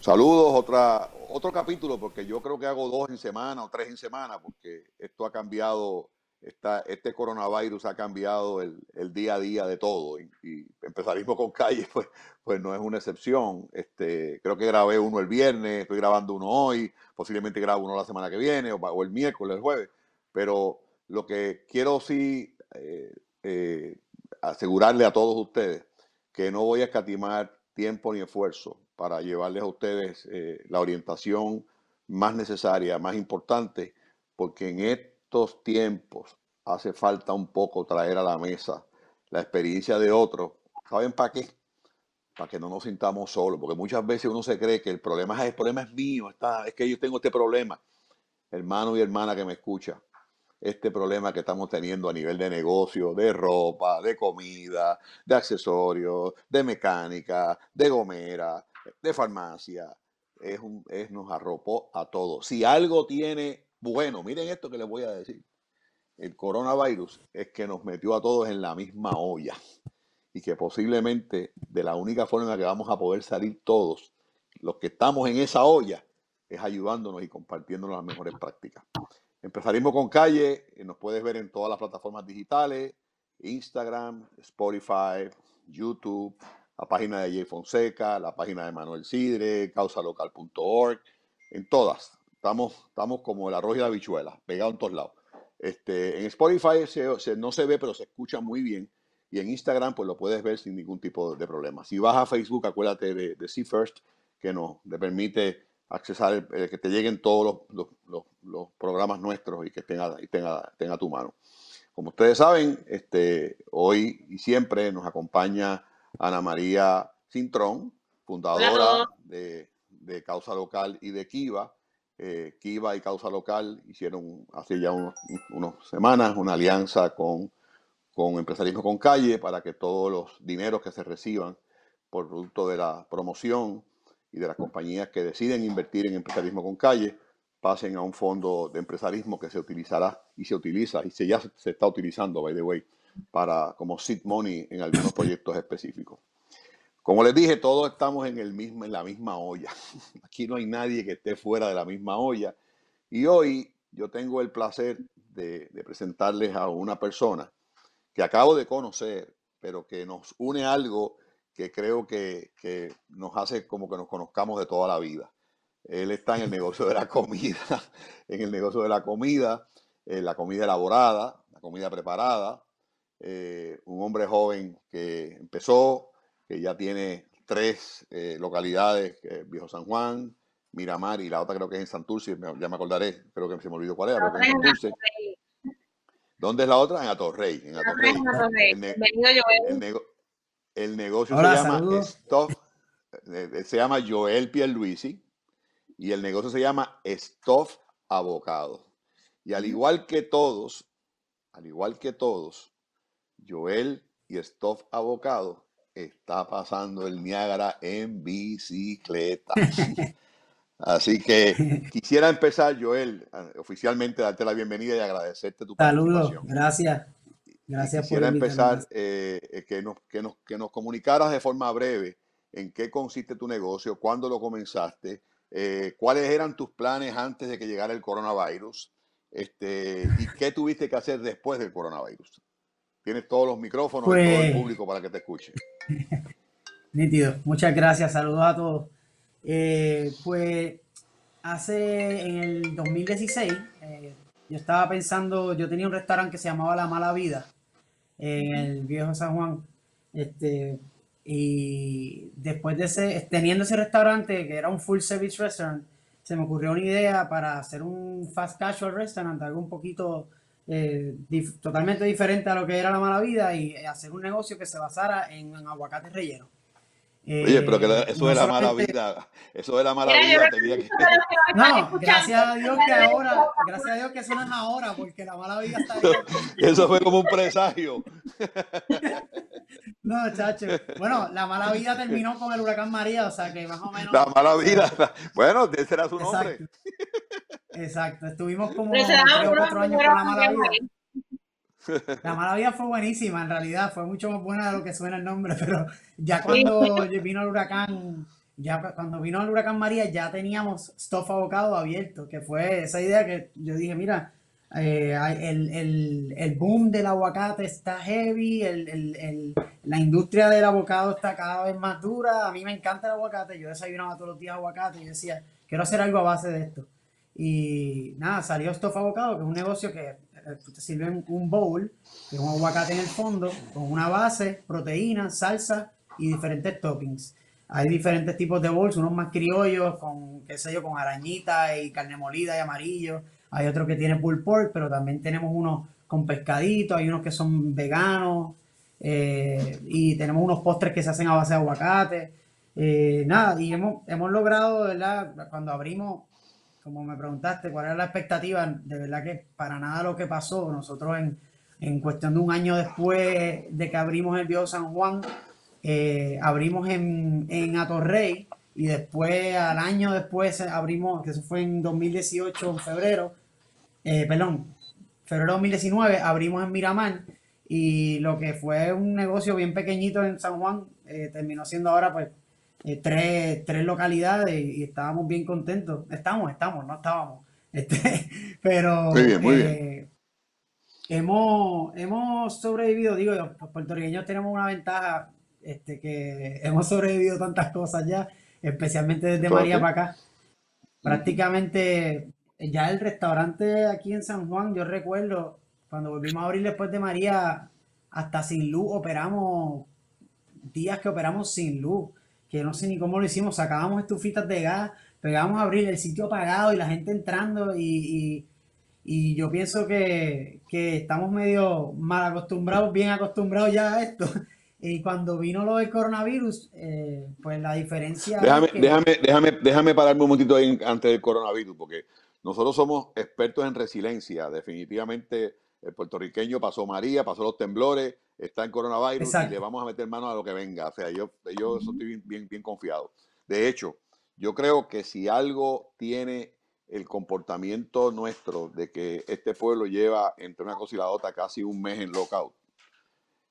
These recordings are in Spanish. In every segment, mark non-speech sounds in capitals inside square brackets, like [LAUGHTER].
Saludos, otra, otro capítulo, porque yo creo que hago dos en semana o tres en semana, porque esto ha cambiado, esta, este coronavirus ha cambiado el, el día a día de todo. Y, empezarismo con calle, pues, pues no es una excepción. Este, creo que grabé uno el viernes, estoy grabando uno hoy, posiblemente grabo uno la semana que viene, o, o el miércoles, el jueves. Pero lo que quiero sí eh, eh, asegurarle a todos ustedes que no voy a escatimar tiempo ni esfuerzo para llevarles a ustedes eh, la orientación más necesaria, más importante, porque en estos tiempos hace falta un poco traer a la mesa la experiencia de otros. ¿Saben para qué? Para que no nos sintamos solos, porque muchas veces uno se cree que el problema es, el problema es mío, está, es que yo tengo este problema. Hermano y hermana que me escucha, este problema que estamos teniendo a nivel de negocio, de ropa, de comida, de accesorios, de mecánica, de gomera, de farmacia, es un, es, nos arropó a todos. Si algo tiene bueno, miren esto que les voy a decir. El coronavirus es que nos metió a todos en la misma olla y que posiblemente de la única forma que vamos a poder salir todos, los que estamos en esa olla, es ayudándonos y compartiéndonos las mejores prácticas. Empezarismo con calle, eh, nos puedes ver en todas las plataformas digitales, Instagram, Spotify, YouTube, la página de Jay Fonseca, la página de Manuel Sidre, causalocal.org, en todas. Estamos, estamos como el arroz y la bichuela, pegados en todos lados. Este, en Spotify no se ve, pero se escucha muy bien. Y en Instagram, pues lo puedes ver sin ningún tipo de problema. Si vas a Facebook, acuérdate de, de First, que nos te permite accesar, eh, que te lleguen todos los, los, los, programas nuestros y que tenga, y tenga, tenga tu mano. Como ustedes saben, este, hoy y siempre nos acompaña Ana María Cintrón, fundadora de, de, Causa Local y de Kiva. Eh, Kiva y Causa Local hicieron hace ya unos, unas semanas una alianza con, con Empresarismo con Calle para que todos los dineros que se reciban por producto de la promoción y de las compañías que deciden invertir en empresarismo con calle pasen a un fondo de empresarismo que se utilizará y se utiliza y se ya se está utilizando, by the way, para como seed money en algunos proyectos específicos. Como les dije, todos estamos en, el mismo, en la misma olla. [LAUGHS] Aquí no hay nadie que esté fuera de la misma olla. Y hoy yo tengo el placer de, de presentarles a una persona que acabo de conocer, pero que nos une algo que creo que, que, nos hace como que nos conozcamos de toda la vida. Él está en el negocio de la comida, [LAUGHS] en el negocio de la comida, eh, la comida elaborada, la comida preparada, eh, un hombre joven que empezó, que ya tiene tres eh, localidades, eh, Viejo San Juan, Miramar y la otra creo que es en Santurce, ya me acordaré, creo que se me olvidó cuál era, pero en Santurce. ¿Dónde es la otra? En Atorrey. En Atorrey. El, ne el, nego el, negocio Hola, se llama Stop, se llama Joel Pierluisi y el negocio se llama Stuff Avocado. Y al igual que todos, al igual que todos, Joel y Stuff Avocado está pasando el Niágara en bicicleta. [LAUGHS] Así que quisiera empezar, Joel, oficialmente darte la bienvenida y agradecerte tu Saludos, gracias. Gracias quisiera por empezar eh, que, nos, que, nos, que nos comunicaras de forma breve en qué consiste tu negocio, cuándo lo comenzaste, eh, cuáles eran tus planes antes de que llegara el coronavirus este, y qué tuviste que hacer después del coronavirus. Tienes todos los micrófonos pues, y todo el pues público para que te escuche. [LAUGHS] Nítido, muchas gracias, saludos a todos. Eh, pues hace en el 2016, eh, yo estaba pensando, yo tenía un restaurante que se llamaba La Mala Vida en el viejo San Juan. Este, y después de ese, teniendo ese restaurante que era un full service restaurant, se me ocurrió una idea para hacer un fast casual restaurant, algo un poquito eh, dif totalmente diferente a lo que era la mala vida y hacer un negocio que se basara en, en aguacate relleno. Oye, pero que eso no de la mala vida, eso de la mala vida tenía que... No, gracias a Dios que ahora, gracias a Dios que eso no es ahora, porque la mala vida está ahí. [LAUGHS] Eso fue como un presagio. [LAUGHS] No, chacho. Bueno, la mala vida terminó con el huracán María, o sea que más o menos... La mala vida, bueno, ese era su nombre. Exacto, Exacto. estuvimos como tres o cuatro años con la mala vida. La mala vida fue buenísima, en realidad fue mucho más buena de lo que suena el nombre, pero ya cuando vino el huracán ya cuando vino el huracán María ya teníamos stuff abocado abierto, que fue esa idea que yo dije, mira, eh, el, boom del aguacate está heavy, la industria del avocado está cada vez más dura, a mí me encanta el aguacate, yo desayunaba todos los días aguacate y decía, quiero hacer algo a base de esto. Y nada, salió Stuff Avocado, que es un negocio que eh, te sirve un bowl, que es un aguacate en el fondo, con una base, proteína, salsa y diferentes toppings. Hay diferentes tipos de bowls, unos más criollos, con, qué sé yo, con arañita y carne molida y amarillo. Hay otros que tienen pulled pork, pero también tenemos unos con pescadito, hay unos que son veganos, eh, y tenemos unos postres que se hacen a base de aguacate. Eh, nada, y hemos, hemos logrado, ¿verdad? Cuando abrimos, como me preguntaste, cuál era la expectativa, de verdad que para nada lo que pasó, nosotros en, en cuestión de un año después de que abrimos el Bio San Juan, eh, abrimos en, en Atorrey y después, al año después, abrimos, que eso fue en 2018, en febrero, eh, perdón, febrero de 2019, abrimos en Miramar y lo que fue un negocio bien pequeñito en San Juan, eh, terminó siendo ahora pues tres, tres, localidades y, estábamos bien contentos. Estamos, estamos, no estábamos. [LAUGHS] Este, pero muy bien, muy bien. Hemos, hemos sobrevivido, digo, los puertorriqueños tenemos una ventaja este, que [LAUGHS] hemos sobrevivido tantas cosas ya, especialmente desde María para acá. Prácticamente ya el restaurante aquí en San Juan, yo recuerdo cuando volvimos a abrir después de María, hasta sin luz operamos, días que operamos sin luz, que no sé ni cómo lo hicimos, sacábamos estufitas de gas, pegábamos a abrir el sitio apagado y la gente entrando y, y yo pienso que, que, estamos medio mal acostumbrados, bien acostumbrados ya a esto. [LAUGHS] Y cuando vino lo del coronavirus, eh, pues la diferencia... Déjame, déjame, déjame, déjame pararme un momentito ahí antes del coronavirus, porque nosotros somos expertos en resiliencia. Definitivamente el puertorriqueño pasó María, pasó los temblores, está en coronavirus y le vamos a meter mano a lo que venga. O sea, yo, yo estoy bien, bien, bien confiado. De hecho, yo creo que si algo tiene el comportamiento nuestro de que este pueblo lleva entre una cosa y la otra casi un mes en lockout,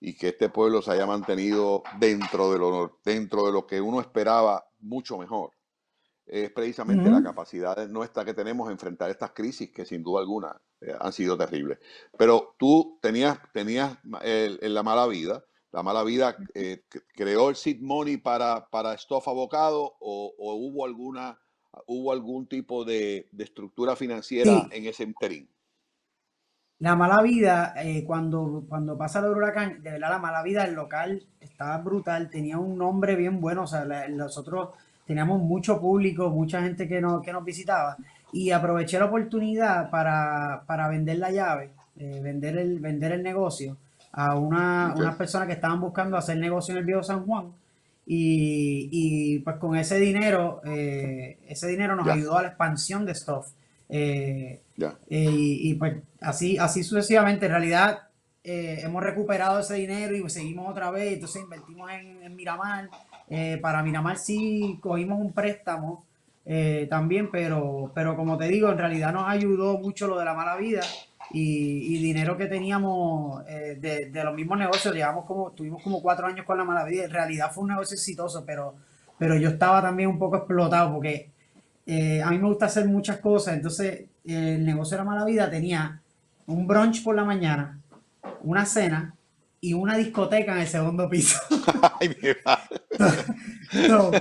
y que este pueblo se haya mantenido dentro de lo, dentro de lo que uno esperaba mucho mejor. Es precisamente la capacidad nuestra que tenemos de enfrentar estas crisis que sin duda alguna eh, han sido terribles. Pero tú tenías, tenías en la mala vida, la mala vida eh, creó el seed money para, para Stuff Abocado o, hubo alguna hubo algún tipo de, estructura financiera en ese interín. La mala vida, eh, cuando, cuando pasa el huracán, de verdad la mala vida, el local estaba brutal, tenía un nombre bien bueno, o sea, nosotros teníamos mucho público, mucha gente que, no, que nos visitaba y aproveché la oportunidad para, vender la llave, eh, vender, el, vender el negocio a una, unas personas que estaban buscando hacer negocio en el Viejo San Juan y, pues con ese dinero, eh, ese dinero nos ayudó a la expansión de Stuff. Eh, y, pues así, así sucesivamente, en realidad hemos recuperado ese dinero y seguimos otra vez, entonces invertimos en, Miramar. Eh, para Miramar sí cogimos un préstamo también, pero, pero como te digo, en realidad nos ayudó mucho lo de la mala vida y, dinero que teníamos de, los mismos negocios. Llevamos como, tuvimos como cuatro años con la mala vida. En realidad fue un negocio exitoso, pero, pero yo estaba también un poco explotado porque eh, a mí me gusta hacer muchas cosas, entonces el negocio de la mala vida tenía un brunch por la mañana, una cena y una discoteca en el segundo piso. [LAUGHS] Ay, mi [LAUGHS] no,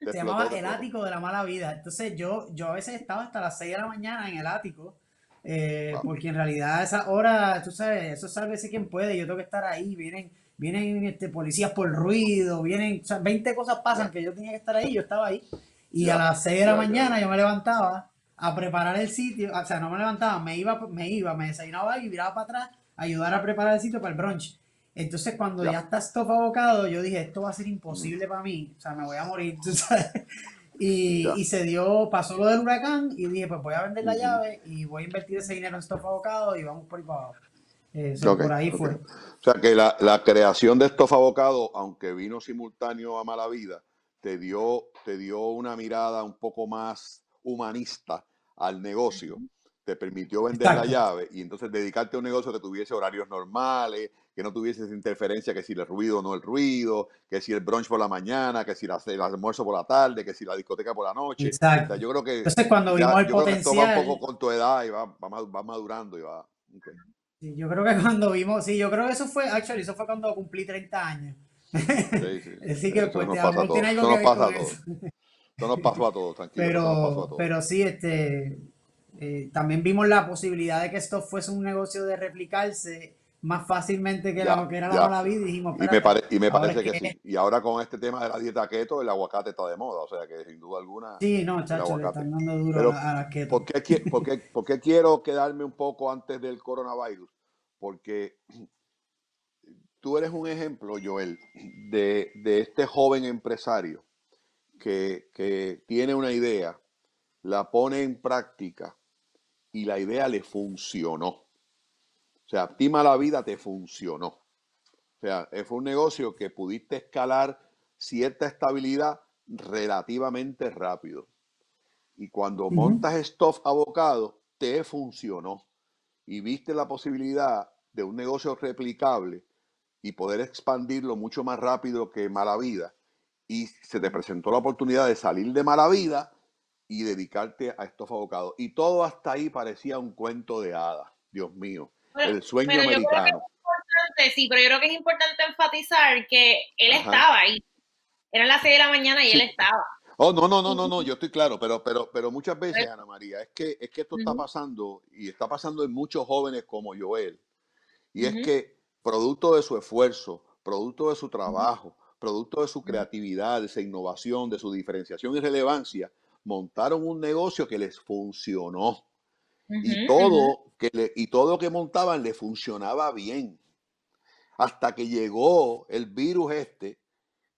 Se llamaba el ático de la mala vida. Entonces yo, yo a veces estaba hasta las 6 de la mañana en el ático, eh, porque en realidad a esa hora, tú sabes, eso sálvese quien puede, yo tengo que estar ahí, vienen vienen este, policías por ruido, vienen, o sea, 20 cosas pasan que yo tenía que estar ahí, yo estaba ahí. Y a las 6 de la mañana yo me levantaba a preparar el sitio, o sea, no me levantaba, me iba, me iba, me desayunaba y viraba para atrás a ayudar a preparar el sitio para el brunch. Entonces, cuando ya, está esto abocado, yo dije, esto va a ser imposible para mí, o sea, me voy a morir, [LAUGHS] ¿tú sabes? Y, y, se dio, pasó lo del huracán y dije, pues voy a vender la llave y voy a invertir ese dinero en stop abocado y vamos por ahí para abajo. Eso, por ahí fue. O sea que la, creación de estos abocados, aunque vino simultáneo a Mala Vida, te dio, te dio una mirada un poco más humanista al negocio. Te permitió vender la llave y entonces dedicarte a un negocio que tuviese horarios normales, que no tuviese interferencia, que si el ruido o no el ruido, que si el brunch por la mañana, que si el almuerzo por la tarde, que si la discoteca por la noche. Exacto. yo creo que. Entonces, cuando vimos el potencial. un poco con tu edad y va, va, madurando y va. Sí, yo creo que cuando vimos, sí, yo creo que eso fue, actually, eso fue cuando cumplí 30 años. Sí, sí. [LAUGHS] Así que, pues, nos pasa tiene algo que ver con eso. Eso nos pasó a todos, tranquilo. Pero, pero sí, este, eh, también vimos la posibilidad de que esto fuese un negocio de replicarse más fácilmente que, lo que era la mala vida y dijimos, y me, y me parece que, sí. Y ahora con este tema de la dieta keto, el aguacate está de moda, o sea que sin duda alguna. Sí, no, chacho, le están dando duro a la keto. ¿por qué, por, qué, ¿Por qué quiero quedarme un poco antes del coronavirus? Porque tú eres un ejemplo, Joel, de, de este joven empresario que, que tiene una idea, la pone en práctica y la idea le funcionó o sea, Optima la Vida te funcionó. O sea, fue un negocio que pudiste escalar cierta estabilidad relativamente rápido. Y cuando montas Stuff Avocado, te funcionó. Y viste la posibilidad de un negocio replicable y poder expandirlo mucho más rápido que Mala Vida. Y se te presentó la oportunidad de salir de Mala Vida y dedicarte a Stuff Avocado. Y todo hasta ahí parecía un cuento de hadas. Dios mío el sueño americano. sí, pero yo creo que es importante enfatizar que él estaba ahí. Eran las 6 de la mañana y él estaba. Oh, no, no, no, no, [LAUGHS] no, yo estoy claro, pero, pero, pero muchas veces, Ana María, es que, es que esto está pasando y está pasando en muchos jóvenes como Joel. Y es que producto de su esfuerzo, producto de su trabajo, producto de su creatividad, de su innovación, de su diferenciación y relevancia, montaron un negocio que les funcionó. y todo que y todo lo que montaban le funcionaba bien. Hasta que llegó el virus este,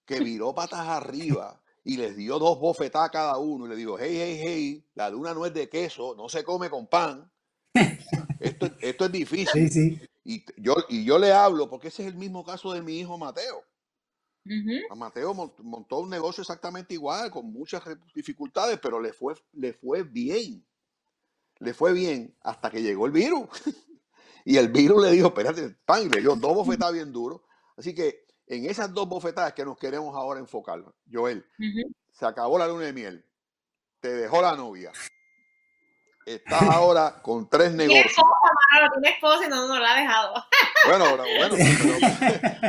que [LAUGHS] viró patas arriba y les dio dos bofetadas a cada uno y le dijo, hey, hey, hey, la luna no es de queso, no se come con pan. Esto, esto es difícil. Y, yo, y yo le hablo porque ese es el mismo caso de mi hijo Mateo. Mateo montó un negocio exactamente igual, con muchas dificultades, pero le fue, le fue bien le fue bien hasta que llegó el virus. [LAUGHS] y el virus le dijo, espérate, pan, y le dio dos bofetadas bien duros. Así que en esas dos bofetadas que nos queremos ahora enfocar, Joel, se acabó la luna de miel, te dejó la novia, estás ahora con tres negocios. Esposa, Manolo, esposa y no la ha dejado. [LAUGHS] Bueno, bueno, pero,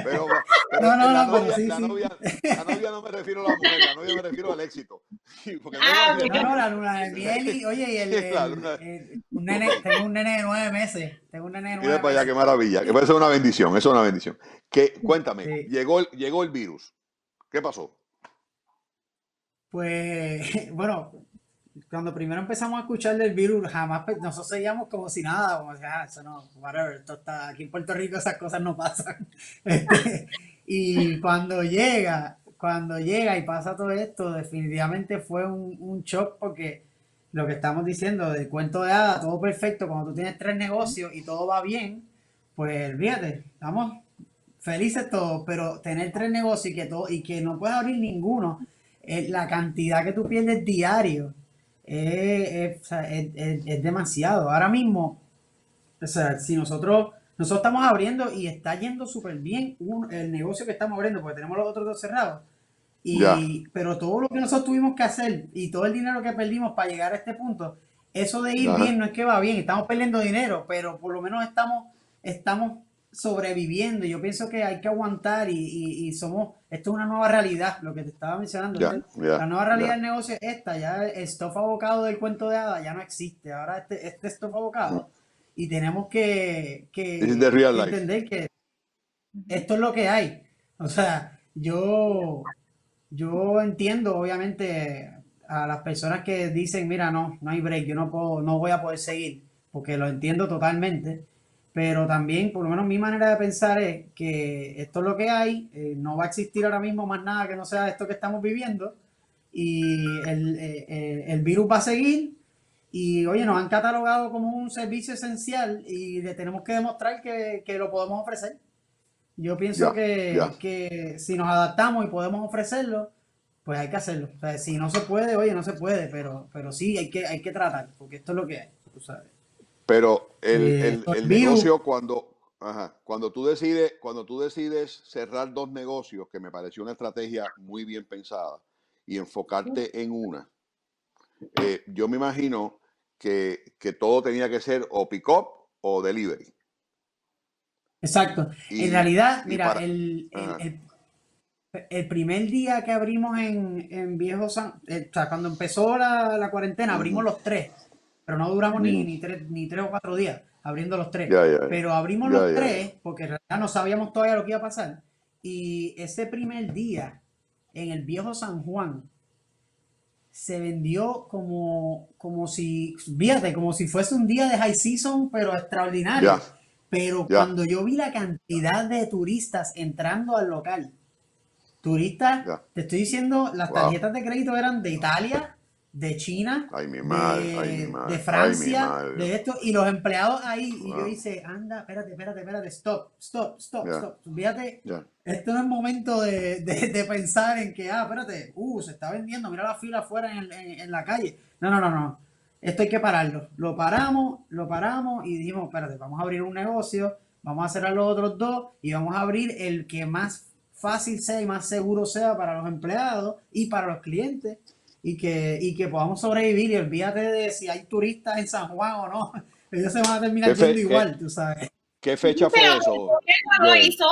pero, pero [LAUGHS] no, no, la, novia, sí, la, sí. Novia, la, novia, no me refiero a la mujer, la novia me refiero al éxito. [LAUGHS] Porque ah, no, no, la luna de miel y, oye, y el, [LAUGHS] el, el, un nene, tengo un nene de nueve meses, tengo un nene de nueve Mira para allá, qué maravilla, que eso es una bendición, eso es una bendición. Que, cuéntame, sí. llegó, llegó el virus, ¿qué pasó? Pues, bueno, cuando primero empezamos a escuchar del virus, jamás nosotros seguíamos como si nada, como si, ah, eso no, whatever, esto está, aquí en Puerto Rico esas cosas no pasan. [LAUGHS] Este, y cuando llega, cuando llega y pasa todo esto, definitivamente fue un, un shock porque lo que estamos diciendo de cuento de hadas, todo perfecto, cuando tú tienes tres negocios y todo va bien, pues fíjate, estamos felices todos, pero tener tres negocios y que, todo, y que no puedes abrir ninguno, eh, la cantidad que tú pierdes diario es, demasiado. Ahora mismo, o sea, si nosotros, nosotros estamos abriendo y está yendo súper bien el negocio que estamos abriendo, porque tenemos los otros dos cerrados. Y, Pero todo lo que nosotros tuvimos que hacer y todo el dinero que perdimos para llegar a este punto, eso de ir bien no es que va bien, estamos perdiendo dinero, pero por lo menos estamos, estamos sobreviviendo. Yo pienso que hay que aguantar y, somos, esto es una nueva realidad, lo que te estaba mencionando. la nueva realidad del negocio es esta, ya el stop abocado del cuento de hadas ya no existe. Ahora este, este stop abocado. Y tenemos que, entender que esto es lo que hay. O sea, yo, yo entiendo, obviamente, a las personas que dicen, mira, no, no hay break, yo no puedo, no voy a poder seguir, porque lo entiendo totalmente pero también, por lo menos mi manera de pensar es que esto es lo que hay, eh, no va a existir ahora mismo más nada que no sea esto que estamos viviendo y el, eh, eh, el virus va a seguir y oye, nos han catalogado como un servicio esencial y le tenemos que demostrar que, que lo podemos ofrecer. Yo pienso que, que, si nos adaptamos y podemos ofrecerlo, pues hay que hacerlo. O sea, si no se puede, oye, no se puede, pero, pero sí hay que, hay que tratar, porque esto es lo que hay, tú sabes. Pero el, eh, el, negocio cuando, Ajá. Cuando tú decides, cuando tú decides cerrar dos negocios, que me pareció una estrategia muy bien pensada, y enfocarte en una, eh, yo me imagino que, que, todo tenía que ser o pick-up o delivery. Exacto. en realidad, mira, el, el, primer día que abrimos en, en Viejo San, eh, o sea, cuando empezó la, la cuarentena, abrimos los tres, pero no duramos ni, ni, tres, ni tres o cuatro días abriendo los tres. Pero abrimos los tres porque en realidad no sabíamos todavía lo que iba a pasar. Y ese primer día en el viejo San Juan se vendió como, como si, fíjate, como si fuese un día de high season, pero extraordinario. Pero cuando yo vi la cantidad de turistas entrando al local, turistas, te estoy diciendo, las tarjetas de crédito eran de Italia, de China, de, Francia, de esto, y los empleados ahí, y yo hice, anda, espérate, espérate, espérate, stop, stop, stop, stop. Fíjate, esto no es momento de, de, pensar en que, ah, espérate, uh, se está vendiendo, mira la fila afuera en, en, la calle. No, no, no, no. Esto hay que pararlo. Lo paramos, lo paramos y dijimos, espérate, vamos a abrir un negocio, vamos a cerrar los otros dos y vamos a abrir el que más fácil sea y más seguro sea para los empleados y para los clientes y que, y que podamos sobrevivir y olvídate de si hay turistas en San Juan o no. [LAUGHS] Ellos se van a terminar yendo igual, tú sabes. ¿Qué fecha fue eso? ¿Qué lo hizo?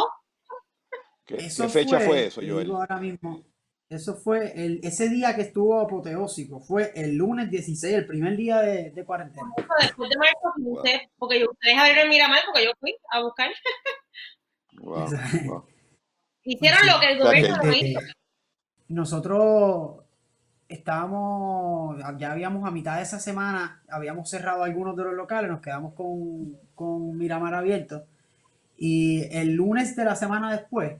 ¿Qué, fecha fue, eso, Joel? Ahora mismo, eso fue el, ese día que estuvo apoteósico, fue el lunes 16, el primer día de, de cuarentena. Después de marzo 15, porque ustedes abrieron Miramar porque yo fui a buscar. [LAUGHS] Hicieron lo que el gobierno no hizo. Nosotros estábamos, ya habíamos a mitad de esa semana, habíamos cerrado algunos de los locales, nos quedamos con, con Miramar abierto. Y el lunes de la semana después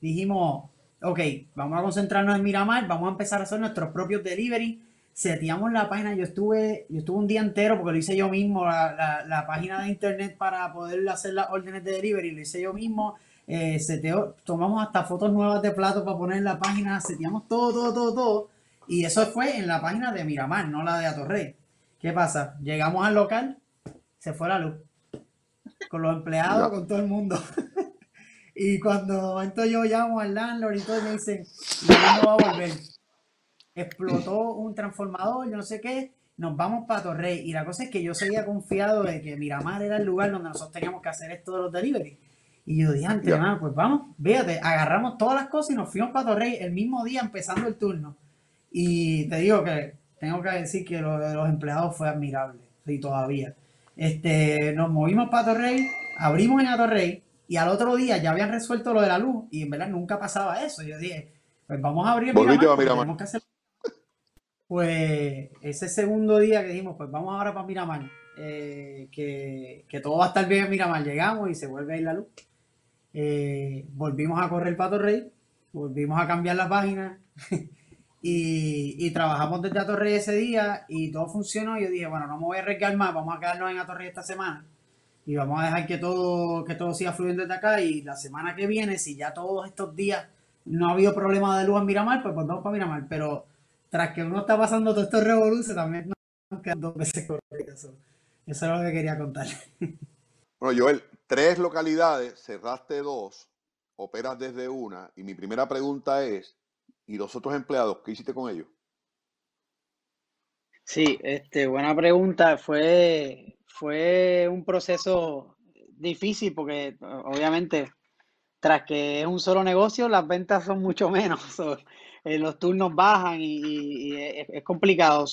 dijimos, ok, vamos a concentrarnos en Miramar, vamos a empezar a hacer nuestros propios delivery. Seteamos la página, yo estuve, yo estuve un día entero porque lo hice yo mismo, la, la, página de internet para poder hacer las órdenes de delivery, lo hice yo mismo. Eh, seteo, tomamos hasta fotos nuevas de platos para poner en la página, seteamos todo, todo, todo, todo y eso fue en la página de Miramar, no la de Atorrey. ¿Qué pasa? Llegamos al local, se fue la luz. Con los empleados, con todo el mundo. [LAUGHS] y cuando momento yo llamo al landlord y todo, me dicen, no va a volver. Explotó un transformador, yo no sé qué, nos vamos para Torrey. Y la cosa es que yo seguía confiado de que Miramar era el lugar donde nosotros teníamos que hacer esto de los delivery. Y yo dije, antes, pues vamos, véate, agarramos todas las cosas y nos fuimos para Torrey el mismo día empezando el turno. Y te digo que tengo que decir que lo de los empleados fue admirable, y todavía. Este, nos movimos para Torrey, abrimos en Atorrey y al otro día ya habían resuelto lo de la luz y en verdad nunca pasaba eso. Yo dije, pues vamos a abrir Miramar, que hacer... Pues ese segundo día que dijimos, pues vamos ahora para Miramar, eh, que, que, todo va a estar bien en Miramar. Llegamos y se vuelve a ir la luz. Eh, volvimos a correr para Torrey, volvimos a cambiar la página. [LAUGHS] Y, trabajamos desde Atorrey ese día y todo funcionó. Yo dije, bueno, no me voy a arriesgar más, vamos a quedarnos en Atorrey esta semana. Y vamos a dejar que todo, que todo siga fluyendo desde acá. Y la semana que viene, si ya todos estos días no ha habido problema de luz en Miramar, pues volvemos para Miramar. Pero tras que uno está pasando todo esto revoluciones, también nos quedan dos veces corridas. Eso, eso es lo que quería contar. [LAUGHS] Bueno, Joel, tres localidades, cerraste dos, operas desde una. Y mi primera pregunta es, ¿Y los otros empleados, qué hiciste con ellos? Sí, este, buena pregunta. Fue, fue un proceso difícil porque obviamente tras que es un solo negocio, las ventas son mucho menos. [LAUGHS] Eh, los turnos bajan y, es, complicado.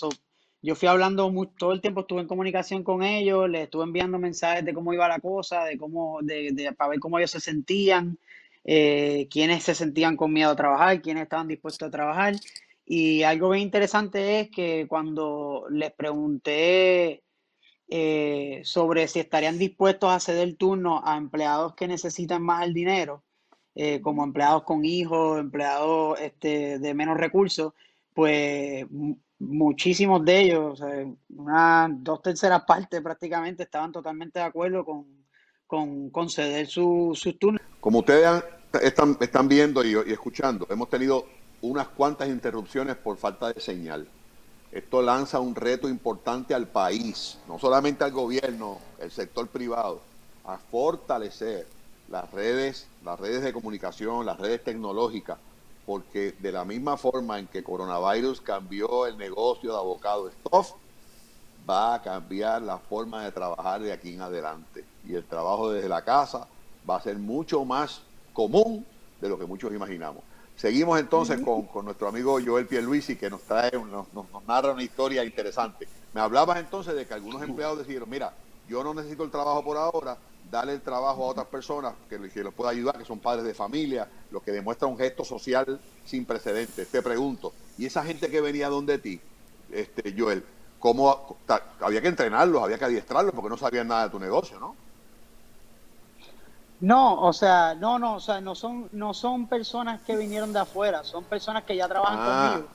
yo fui hablando todo el tiempo, estuve en comunicación con ellos, les estuve enviando mensajes de cómo iba la cosa, de cómo, de, para ver cómo ellos se sentían eh, quiénes se sentían con miedo a trabajar, quiénes estaban dispuestos a trabajar. Y algo bien interesante es que cuando les pregunté eh, sobre si estarían dispuestos a ceder turno a empleados que necesitan más el dinero, eh, como empleados con hijos, empleados este, de menos recursos, pues muchísimos de ellos, una dos terceras partes prácticamente, estaban totalmente de acuerdo con, con conceder sus turnos. Como ustedes están, viendo y, escuchando, hemos tenido unas cuantas interrupciones por falta de señal. Esto lanza un reto importante al país, no solamente al gobierno, el sector privado. a fortalecer las redes, las redes de comunicación, las redes tecnológicas, porque de la misma forma en que coronavirus cambió el negocio de abocado Stuff, va a cambiar la forma de trabajar de aquí en adelante. Y el trabajo desde la casa va a ser mucho más común de lo que muchos imaginamos. Seguimos entonces con, nuestro amigo Joel Pierluisi, que nos trae, nos, nos, narra una historia interesante. Me hablabas entonces de que algunos empleados decidieron, mira, yo no necesito el trabajo por ahora, dale el trabajo a otras personas que, que los pueda ayudar, que son padres de familia, lo que demuestra un gesto social sin precedentes. Te pregunto, ¿y esa gente que venía donde ti, este, Joel, cómo había que entrenarlos, había que adiestrarlos porque no sabían nada de tu negocio, ¿no? No, o sea, no, no, o sea, no son, no son personas que vinieron de afuera, son personas que ya trabajan ah, conmigo.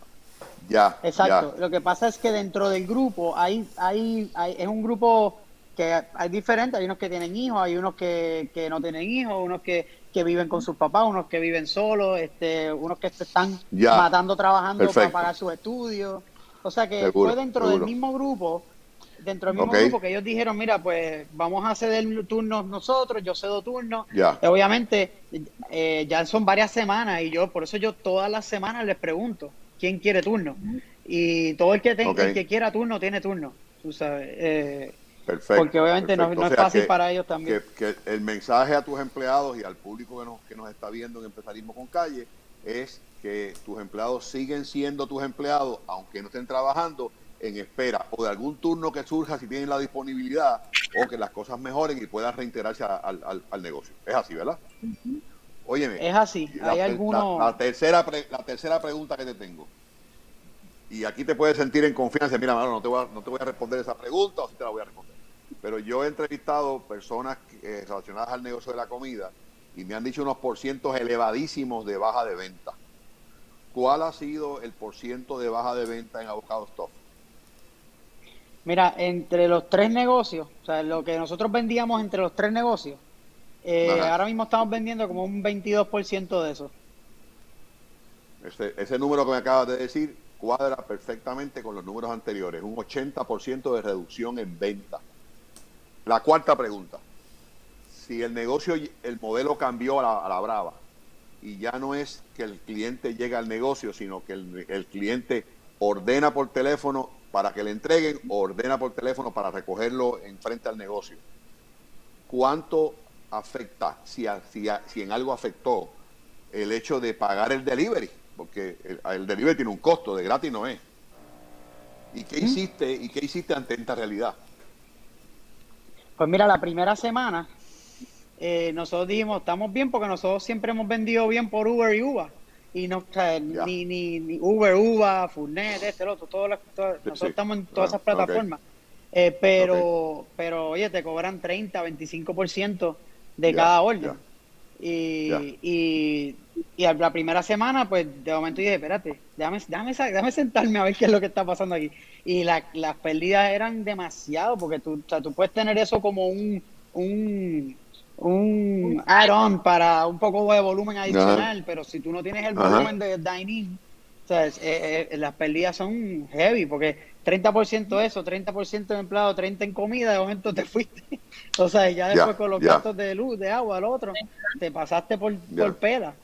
Ya. Exacto. Lo que pasa es que dentro del grupo hay, hay, hay, es un grupo que hay diferentes, hay unos que tienen hijos, hay unos que, que no tienen hijos, unos que, que, viven con sus papás, unos que viven solos, este, unos que se están matando trabajando para pagar sus estudios. O sea que fue dentro del mismo grupo dentro del mismo grupo que ellos dijeron, mira, pues vamos a ceder turnos nosotros, yo cedo turnos. Obviamente, eh, ya son varias semanas y yo, por eso yo todas las semanas les pregunto, ¿quién quiere turno? Y todo el que, tenga, que quiera turno tiene turno, tú sabes. Eh, perfecto. Porque obviamente no, es fácil para ellos también. Que, el mensaje a tus empleados y al público que nos, que nos está viendo en Empresarismo con Calle es que tus empleados siguen siendo tus empleados, aunque no estén trabajando, en espera o de algún turno que surja si tienen la disponibilidad o que las cosas mejoren y puedan reintegrarse al, al, negocio. Es así, ¿verdad? Óyeme. Es así. Hay algunos... La, tercera la tercera pregunta que te tengo. Y aquí te puedes sentir en confianza. Mira, no te, voy a, no te voy a responder esa pregunta o si te la voy a responder. Pero yo he entrevistado personas eh, relacionadas al negocio de la comida y me han dicho unos porcientos elevadísimos de baja de venta. ¿Cuál ha sido el porciento de baja de venta en Avocado Stuff? Mira, entre los tres negocios, o sea, lo que nosotros vendíamos entre los tres negocios, eh, ahora mismo estamos vendiendo como un 22% de eso. Ese, ese número que me acabas de decir cuadra perfectamente con los números anteriores, un 80% de reducción en venta. La cuarta pregunta, si el negocio, el modelo cambió a la, brava y ya no es que el cliente llega al negocio, sino que el, el cliente ordena por teléfono para que le entreguen o ordena por teléfono para recogerlo en frente al negocio. ¿Cuánto afecta, si, si, en algo afectó, el hecho de pagar el delivery? Porque el, delivery tiene un costo, de gratis no es. ¿Y qué hiciste, y qué hiciste ante esta realidad? Pues mira, la primera semana eh, nosotros dijimos, estamos bien porque nosotros siempre hemos vendido bien por Uber y Uber y no ni, ni, Uber, Uber, Furnet, este, el otro, todo nosotros estamos en todas esas plataformas. Eh, pero, pero oye, te cobran 30, 25% de cada orden. Y, y, y, la primera semana, pues de momento dije, espérate, déjame, déjame, déjame sentarme a ver qué es lo que está pasando aquí. Y la, las pérdidas eran demasiado, porque tú, o sea, tú puedes tener eso como un, un un add-on para un poco de volumen adicional, pero si tú no tienes el volumen de dining, eh, eh, las pérdidas son heavy, porque 30% eso, 30% de empleado, 30% en comida, de momento te fuiste. [LAUGHS] o sea, ya después con los gastos de luz, de agua, lo otro, te pasaste por, por pela.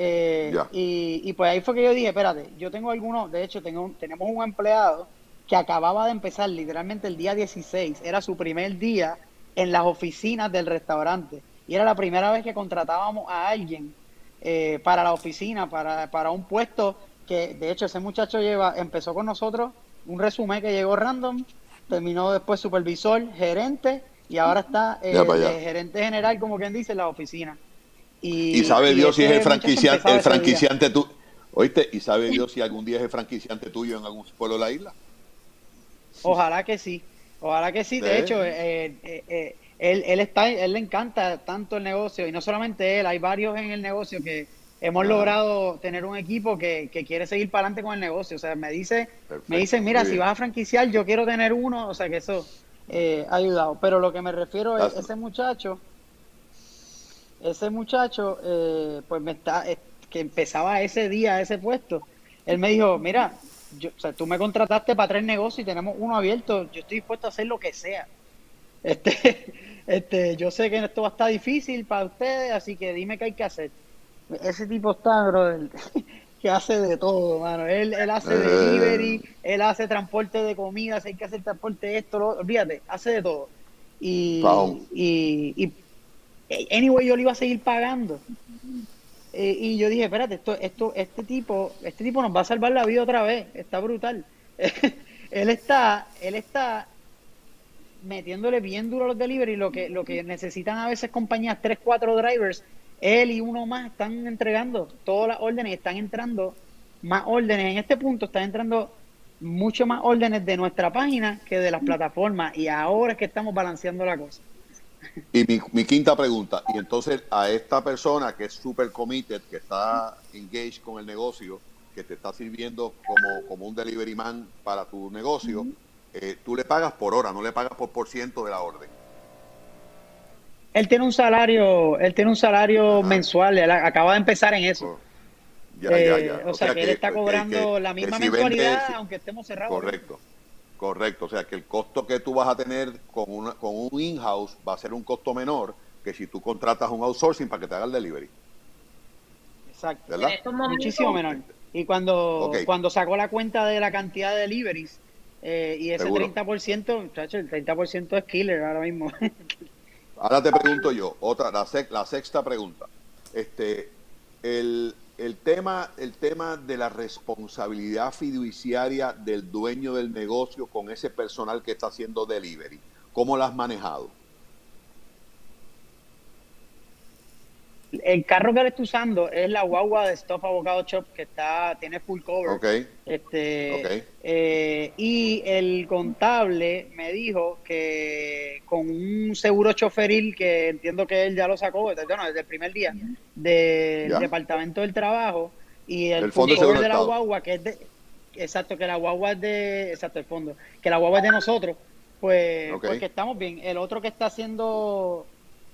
Eh, y, y, pues ahí fue que yo dije, espérate, yo tengo algunos, de hecho tengo, tenemos un empleado que acababa de empezar literalmente el día 16, era su primer día en las oficinas del restaurante. Y era la primera vez que contratábamos a alguien eh, para la oficina, para, para un puesto que de hecho ese muchacho lleva, empezó con nosotros un resumen que llegó random, terminó después supervisor, gerente y ahora está eh, gerente general, como quien dice, en la oficina. Y, sabe Dios si es el franquiciante, el franquiciante tú, oíste, y sabe Dios si algún día es el franquiciante tuyo en algún pueblo de la isla. Ojalá que sí. Ojalá que sí, de hecho, eh, eh, eh, él, él, está, él le encanta tanto el negocio y no solamente él, hay varios en el negocio que hemos logrado tener un equipo que, quiere seguir para adelante con el negocio. O sea, me dice, me dicen, mira, si vas a franquiciar, yo quiero tener uno, o sea que eso ha ayudado. Pero lo que me refiero es, ese muchacho, ese muchacho, pues me está, que empezaba ese día, ese puesto, él me dijo, mira, o sea, tú me contrataste para tres negocios y tenemos uno abierto, yo estoy dispuesto a hacer lo que sea. Este, [LAUGHS] este, yo sé que esto va a estar difícil para ustedes, así que dime qué hay que hacer. Ese tipo está, bro, [LAUGHS] que hace de todo, mano. Él, él hace Eh. delivery, él hace transporte de comida, si hay que hacer transporte de esto, lo, olvídate, hace de todo. Y, Wow. y, y, anyway, yo le iba a seguir pagando. Eh, y yo dije, espérate, esto, esto, este tipo, este tipo nos va a salvar la vida otra vez, está brutal. [LAUGHS] él está, él está metiéndole bien duro los delivery, lo que, lo que necesitan a veces compañías, tres, cuatro drivers, él y uno más están entregando todas las órdenes, están entrando más órdenes. En este punto están entrando mucho más órdenes de nuestra página que de las plataformas y ahora es que estamos balanceando la cosa. Y mi, mi quinta pregunta, y entonces a esta persona que es super committed, que está engaged con el negocio, que te está sirviendo como, como un delivery man para tu negocio, eh, tú le pagas por hora, no le pagas por por ciento de la orden. Él tiene un salario, él tiene un salario mensual, él acaba de empezar en eso. Oh, Ya, Eh, ya, ya. O, sea, que, él está que- cobrando que- la misma si mensualidad, vende- aunque estemos cerrados. Correcto, correcto. O sea, que el costo que tú vas a tener con, una, con un in-house va a ser un costo menor que si tú contratas un outsourcing para que te haga el delivery. Exacto. ¿Verdad? Muchísimo menor. Y cuando, cuando sacó la cuenta de la cantidad de deliveries eh, y ese Seguro. 30%, muchacho, el 30% es killer ahora mismo. Ahora te pregunto yo, otra, la, sec- la sexta pregunta. Este, el, el tema, el tema de la responsabilidad fiduciaria del dueño del negocio con ese personal que está haciendo delivery, ¿cómo la has manejado? El carro que él está usando es la guagua de Stuff Avocado Shop que está, tiene full cover. ¿Ok? Este, Ok. eh, y el contable me dijo que con un seguro choferil que entiendo que él ya lo sacó desde, bueno, desde el primer día del. Departamento del Trabajo y el Del full Fondo cover de la guagua que es de exacto que la guagua es de exacto el fondo que la guagua es de nosotros pues Ok. pues que estamos bien el otro que está haciendo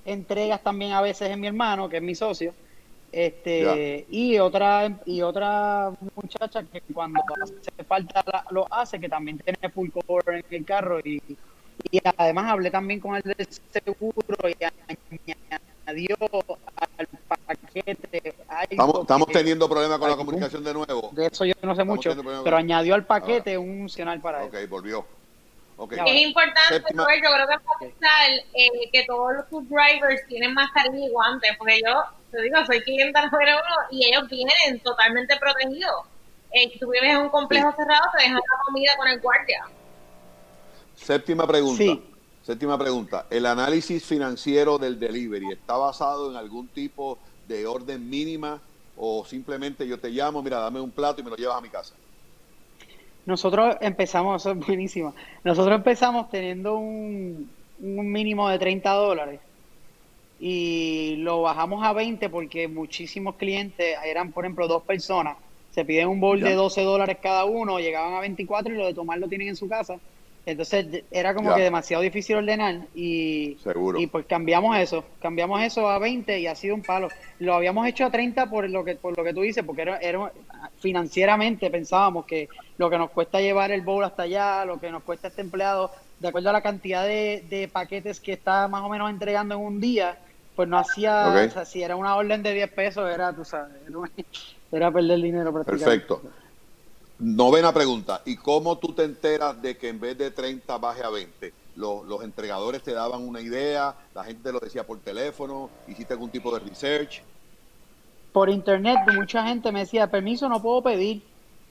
entregas también a veces es mi hermano que es mi socio. Este y otra y otra muchacha que cuando hace falta la- lo hace que también tiene full cover en el carro. Y, y además hablé también con el del seguro y añadió al paquete Estamos, teniendo problemas con la comunicación de nuevo. de eso yo no sé Estamos mucho pero añadió al paquete un funcional para él Ok, volvió. Es importante, Joel, yo creo que enfatizar eh, que todos los food drivers tienen mascarilla y guantes, porque yo, te digo, soy clienta número uno y ellos vienen totalmente protegidos. Eh, si tú vives en un complejo Sí. cerrado, te dejan la comida con el guardia. Séptima pregunta. Sí. Séptima pregunta. ¿El análisis financiero del delivery está basado en algún tipo de orden mínima o simplemente yo te llamo, mira, dame un plato y me lo llevas a mi casa? Nosotros empezamos, eso es buenísimo. Nosotros empezamos teniendo un, un mínimo de 30 dólares y lo bajamos a 20 porque muchísimos clientes eran, por ejemplo, dos personas. Se piden un bowl Ya. de 12 dólares cada uno, llegaban a 24 y lo de tomar lo tienen en su casa. Entonces era como Ya. que demasiado difícil ordenar y, Seguro. y pues cambiamos eso, cambiamos eso a 20 y ha sido un palo. Lo habíamos hecho a 30 por lo que por lo que tú dices, porque era, era financieramente pensábamos que lo que nos cuesta llevar el bowl hasta allá, lo que nos cuesta este empleado, de acuerdo a la cantidad de, de paquetes que está más o menos entregando en un día, pues no hacía, o sea, si era una orden de 10 pesos, era, tú sabes, era, [LAUGHS] perder dinero prácticamente. Perfecto. Novena pregunta. ¿Y cómo tú te enteras de que en vez de 30 baje a 20? Los, los entregadores te daban una idea, la gente te lo decía por teléfono, hiciste algún tipo de research. por internet mucha gente me decía, permiso, no puedo pedir.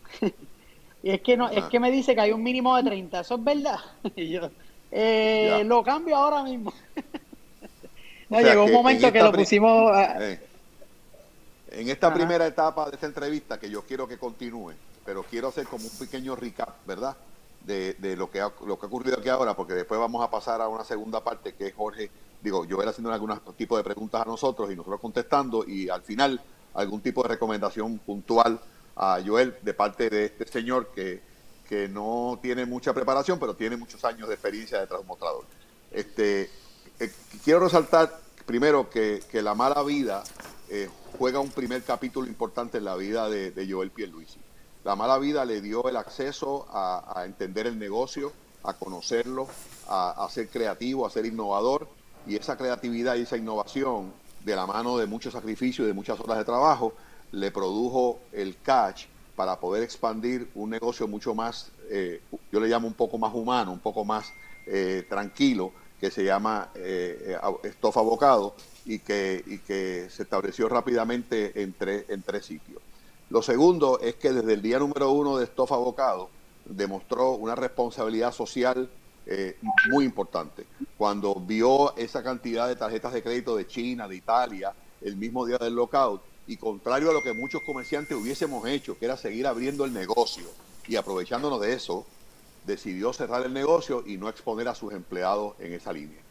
[LAUGHS] y es que no, es que me dice que hay un mínimo de 30, ¿eso es verdad? [LAUGHS] y yo, eh, lo cambio ahora mismo. [LAUGHS] no, O sea, llegó un momento que lo pusimos... a- Eh, En esta Ajá. primera etapa de esta entrevista, que yo quiero que continúe, pero quiero hacer como un pequeño recap, ¿verdad? De, de lo, que ha, lo que ha ocurrido aquí ahora, porque después vamos a pasar a una segunda parte que es Jorge, digo, yo era haciendo algún tipo de preguntas a nosotros y nosotros contestando, y al final algún tipo de recomendación puntual a Joel de parte de este señor que, que no tiene mucha preparación, pero tiene muchos años de experiencia de un mostrador. Este, eh, quiero resaltar primero que, que la mala vida eh, juega un primer capítulo importante en la vida de, de Joel Pierluisi. La mala vida le dio el acceso a, entender el negocio, a conocerlo, a, ser creativo, a ser innovador y esa creatividad y esa innovación, de la mano de mucho sacrificio y de muchas horas de trabajo, le produjo el catch para poder expandir un negocio mucho más, eh, yo le llamo un poco más humano, un poco más eh, tranquilo, que se llama eh, Estofa Bocado y que, y que se estableció rápidamente en, en tres sitios. Lo segundo es que desde el día número uno de Estofa Bocado demostró una responsabilidad social muy importante. Cuando vio esa cantidad de tarjetas de crédito de China, de Italia, el mismo día del lockout, y contrario a lo que muchos comerciantes hubiésemos hecho, que era seguir abriendo el negocio y aprovechándonos de eso, decidió cerrar el negocio y no exponer a sus empleados en esa línea.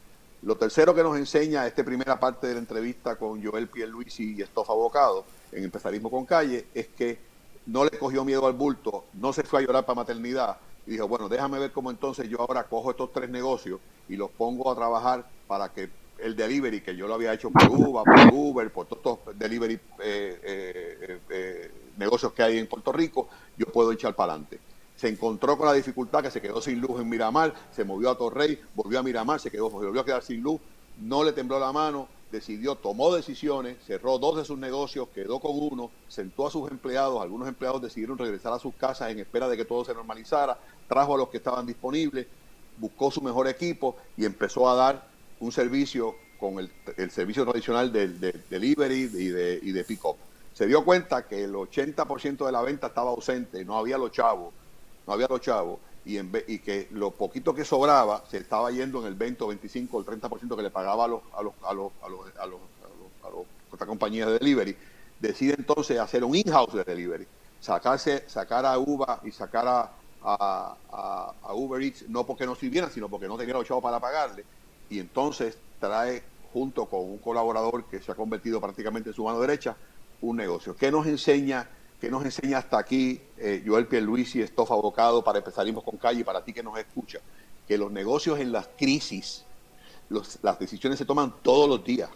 Lo tercero que nos enseña esta primera parte de la entrevista con Joel Pierluisi y Estofa Bocado en Empezarismo con Calle es que no le cogió miedo al bulto, no se fue a llorar para maternidad y dijo, bueno, déjame ver cómo entonces yo ahora cojo estos tres negocios y los pongo a trabajar para que el delivery, que yo lo había hecho por Uber, por Uber, por todos estos delivery eh, eh, eh, negocios que hay en Puerto Rico, yo puedo echar para adelante. Se encontró con la dificultad que se quedó sin luz en Miramar, se movió a Torrey, volvió a Miramar, se quedó, volvió a quedar sin luz, no le tembló la mano, decidió, tomó decisiones, cerró dos de sus negocios, quedó con uno, sentó a sus empleados, algunos empleados decidieron regresar a sus casas en espera de que todo se normalizara, trajo a los que estaban disponibles, buscó su mejor equipo y empezó a dar un servicio con el, servicio tradicional del, delivery y de, y de pick-up. Se dio cuenta que el 80% de la venta estaba ausente, no había los chavos, no había los chavos, y, que lo poquito que sobraba se estaba yendo en el 20 o 25 o el 30% que le pagaba a los, a los, a los, a los, a los, a los, compañías de delivery. Decide entonces hacer un in-house de delivery, sacarse, sacar a Uber y sacar a, a, a, Uber Eats, no porque no sirvieran, sino porque no tenía los chavos para pagarle y entonces trae junto con un colaborador que se ha convertido prácticamente en su mano derecha un negocio. ¿Qué nos enseña, qué nos enseña hasta aquí eh, Joel Pierluisi, Estofa Abocado, para Empezaremos con Calle, para ti que nos escucha? Que los negocios en las crisis, las decisiones se toman todos los días.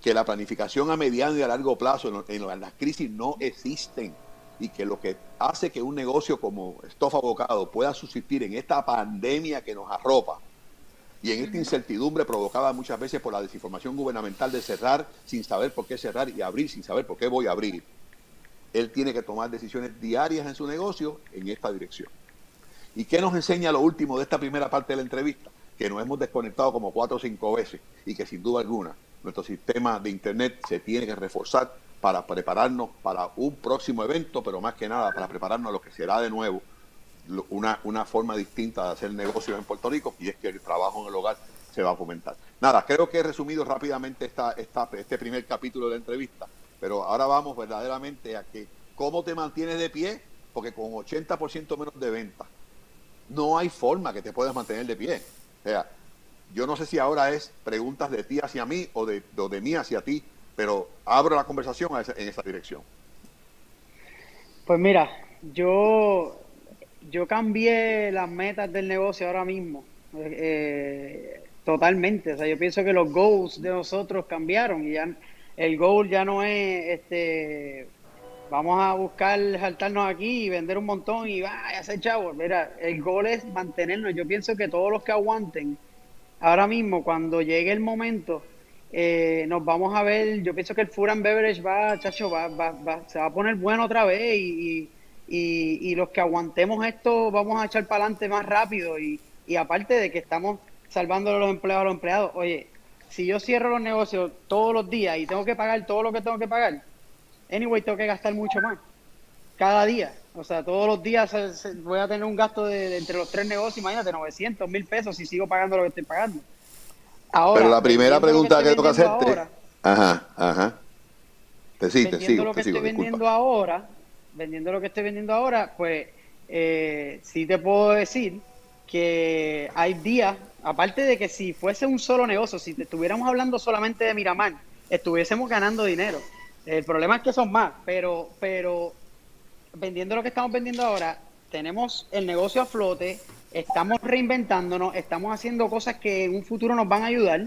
Que la planificación a mediano y a largo plazo en, en las crisis no existen y que lo que hace que un negocio como Estofa Abocado pueda subsistir en esta pandemia que nos arropa y en esta incertidumbre provocada muchas veces por la desinformación gubernamental de cerrar sin saber por qué cerrar y abrir sin saber por qué voy a abrir, él tiene que tomar decisiones diarias en su negocio en esta dirección. ¿Y qué nos enseña lo último de esta primera parte de la entrevista? Que nos hemos desconectado como cuatro o cinco veces y que sin duda alguna nuestro sistema de Internet se tiene que reforzar para prepararnos para un próximo evento, pero más que nada para prepararnos a lo que será de nuevo una, una forma distinta de hacer negocios en Puerto Rico y es que el trabajo en el hogar se va a fomentar. Nada, creo que he resumido rápidamente esta, esta, este primer capítulo de la entrevista, pero ahora vamos verdaderamente a que cómo te mantienes de pie, porque con 80% menos de venta, no hay forma que te puedas mantener de pie. O sea, yo no sé si ahora es preguntas de ti hacia mí o de, de mí hacia ti, pero abro la conversación en esa dirección. Pues mira, yo yo cambié las metas del negocio ahora mismo. Eh, totalmente. O sea, yo pienso que los goals de nosotros cambiaron y ya el goal ya no es este vamos a buscar saltarnos aquí y vender un montón y vaya a hacer chavos. Mira, el goal es mantenernos. Yo pienso que todos los que aguanten ahora mismo, cuando llegue el momento, eh, nos vamos a ver. Yo pienso que el and Beverage va, chacho, va, va, va, se va a poner bueno otra vez y y, los que aguantemos esto vamos a echar para adelante más rápido y, aparte de que estamos salvando a los empleados a los empleados, oye, si yo cierro los negocios todos los días y tengo que pagar todo lo que tengo que pagar, anyway, tengo que gastar mucho más cada día. O sea, todos los días voy a tener un gasto de, entre los tres negocios, imagínate, 900 mil pesos si sigo pagando lo que estoy pagando. Ahora, Pero la primera pregunta que, que hacerte. ajá, ajá. Te, sí, te sigo, lo que estoy vendiendo ahora, vendiendo lo que estoy vendiendo ahora, pues eh, sí te puedo decir que hay días, aparte de que si fuese un solo negocio, si estuviéramos hablando solamente de Miramar, estuviésemos ganando dinero. El problema es que son más, pero, pero vendiendo lo que estamos vendiendo ahora, tenemos el negocio a flote, estamos reinventándonos, estamos haciendo cosas que en un futuro nos van a ayudar.